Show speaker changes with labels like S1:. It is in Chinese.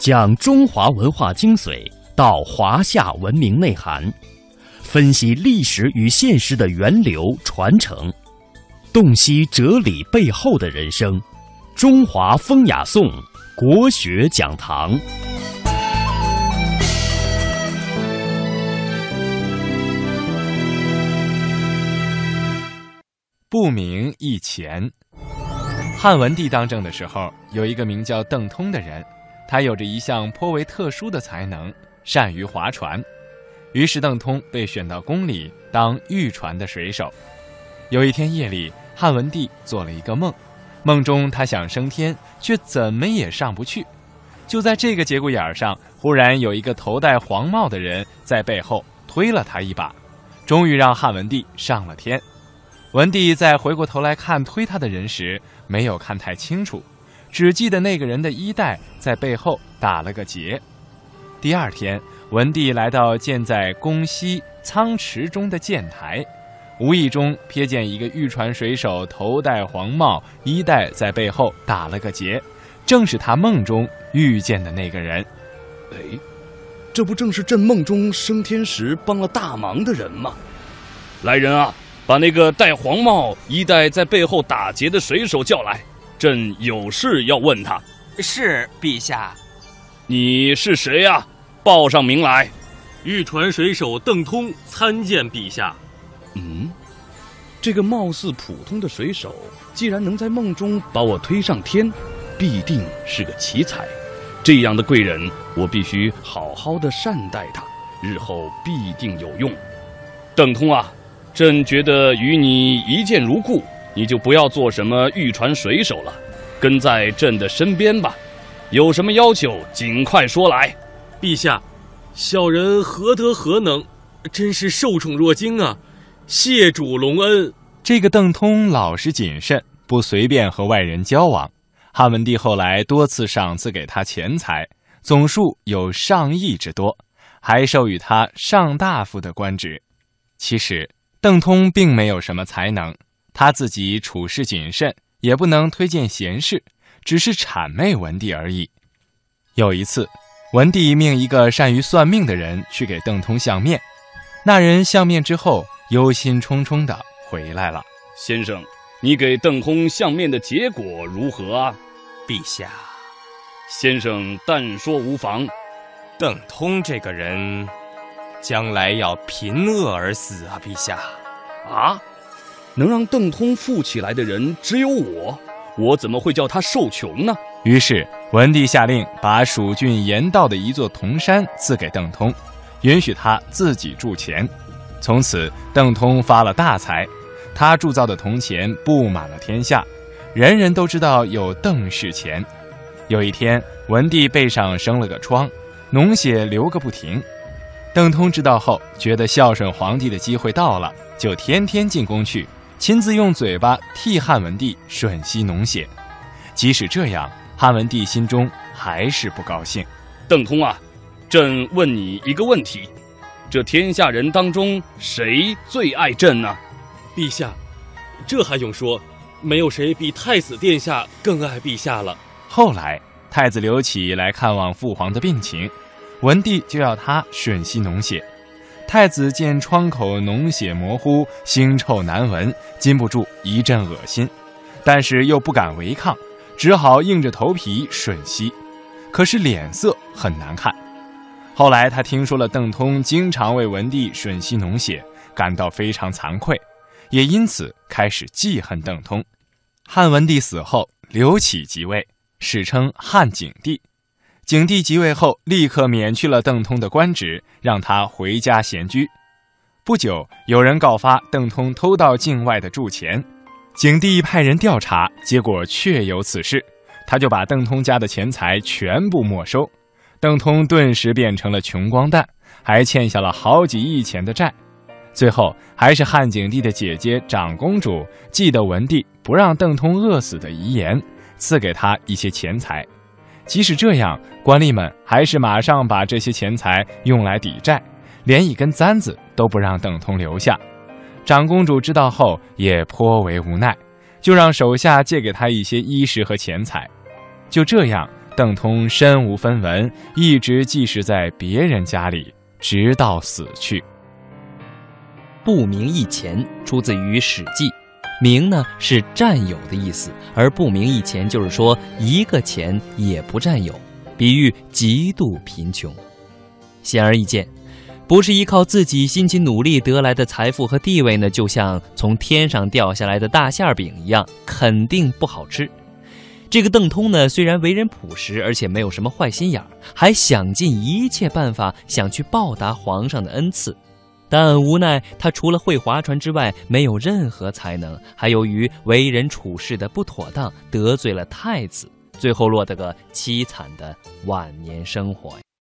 S1: 讲中华文化精髓到华夏文明内涵，分析历史与现实的源流传承，洞悉哲理背后的人生。中华风雅颂，国学讲堂。
S2: 不明一钱。汉文帝当政的时候，有一个名叫邓通的人。他有着一项颇为特殊的才能，善于划船。于是邓通被选到宫里当御船的水手。有一天夜里，汉文帝做了一个梦，梦中他想升天，却怎么也上不去。就在这个节骨眼上，忽然有一个头戴黄帽的人在背后推了他一把，终于让汉文帝上了天。文帝在回过头来看推他的人时，没有看太清楚。只记得那个人的衣带在背后打了个结。第二天，文帝来到建在宫西仓池中的建台，无意中瞥见一个御船水手头戴黄帽，衣带在背后打了个结，正是他梦中遇见的那个人。
S3: 哎，这不正是朕梦中升天时帮了大忙的人吗？来人啊，把那个戴黄帽、衣带在背后打结的水手叫来。朕有事要问他，
S4: 是陛下。
S3: 你是谁呀？报上名来。
S5: 御船水手邓通参见陛下。
S3: 嗯，这个貌似普通的水手，既然能在梦中把我推上天，必定是个奇才。这样的贵人，我必须好好的善待他，日后必定有用。邓通啊，朕觉得与你一见如故。你就不要做什么御船水手了，跟在朕的身边吧。有什么要求，尽快说来。
S5: 陛下，小人何德何能，真是受宠若惊啊！谢主隆恩。
S2: 这个邓通老实谨慎，不随便和外人交往。汉文帝后来多次赏赐给他钱财，总数有上亿之多，还授予他上大夫的官职。其实，邓通并没有什么才能。他自己处事谨慎，也不能推荐贤士，只是谄媚文帝而已。有一次，文帝命一个善于算命的人去给邓通相面，那人相面之后，忧心忡忡的回来了。
S3: 先生，你给邓通相面的结果如何啊？
S4: 陛下，
S3: 先生但说无妨。
S4: 邓通这个人，将来要贫饿而死啊！陛下，
S3: 啊？能让邓通富起来的人只有我，我怎么会叫他受穷呢？
S2: 于是文帝下令把蜀郡盐道的一座铜山赐给邓通，允许他自己铸钱。从此，邓通发了大财，他铸造的铜钱布满了天下，人人都知道有邓氏钱。有一天，文帝背上生了个疮，脓血流个不停。邓通知道后，觉得孝顺皇帝的机会到了，就天天进宫去。亲自用嘴巴替汉文帝吮吸脓血，即使这样，汉文帝心中还是不高兴。
S3: 邓通啊，朕问你一个问题：这天下人当中，谁最爱朕呢？
S5: 陛下，这还用说？没有谁比太子殿下更爱陛下了。
S2: 后来，太子刘启来看望父皇的病情，文帝就要他吮吸脓血。太子见窗口脓血模糊，腥臭难闻，禁不住一阵恶心，但是又不敢违抗，只好硬着头皮吮吸，可是脸色很难看。后来他听说了邓通经常为文帝吮吸脓血，感到非常惭愧，也因此开始记恨邓通。汉文帝死后，刘启即位，史称汉景帝。景帝即位后，立刻免去了邓通的官职，让他回家闲居。不久，有人告发邓通偷盗境外的铸钱，景帝派人调查，结果确有此事，他就把邓通家的钱财全部没收。邓通顿时变成了穷光蛋，还欠下了好几亿钱的债。最后，还是汉景帝的姐姐长公主记得文帝不让邓通饿死的遗言，赐给他一些钱财。即使这样，官吏们还是马上把这些钱财用来抵债，连一根簪子都不让邓通留下。长公主知道后也颇为无奈，就让手下借给他一些衣食和钱财。就这样，邓通身无分文，一直寄食在别人家里，直到死去。
S6: 不明一钱出自于《史记》，明呢是占有的意思，而不明一钱就是说一个钱也不占有，比喻极度贫穷。显而易见，不是依靠自己辛勤努力得来的财富和地位呢，就像从天上掉下来的大馅饼一样，肯定不好吃。这个邓通呢，虽然为人朴实，而且没有什么坏心眼儿，还想尽一切办法想去报答皇上的恩赐，但无奈他除了会划船之外，没有任何才能，还由于为人处事的不妥当，得罪了太子，最后落得个凄惨的晚年生活。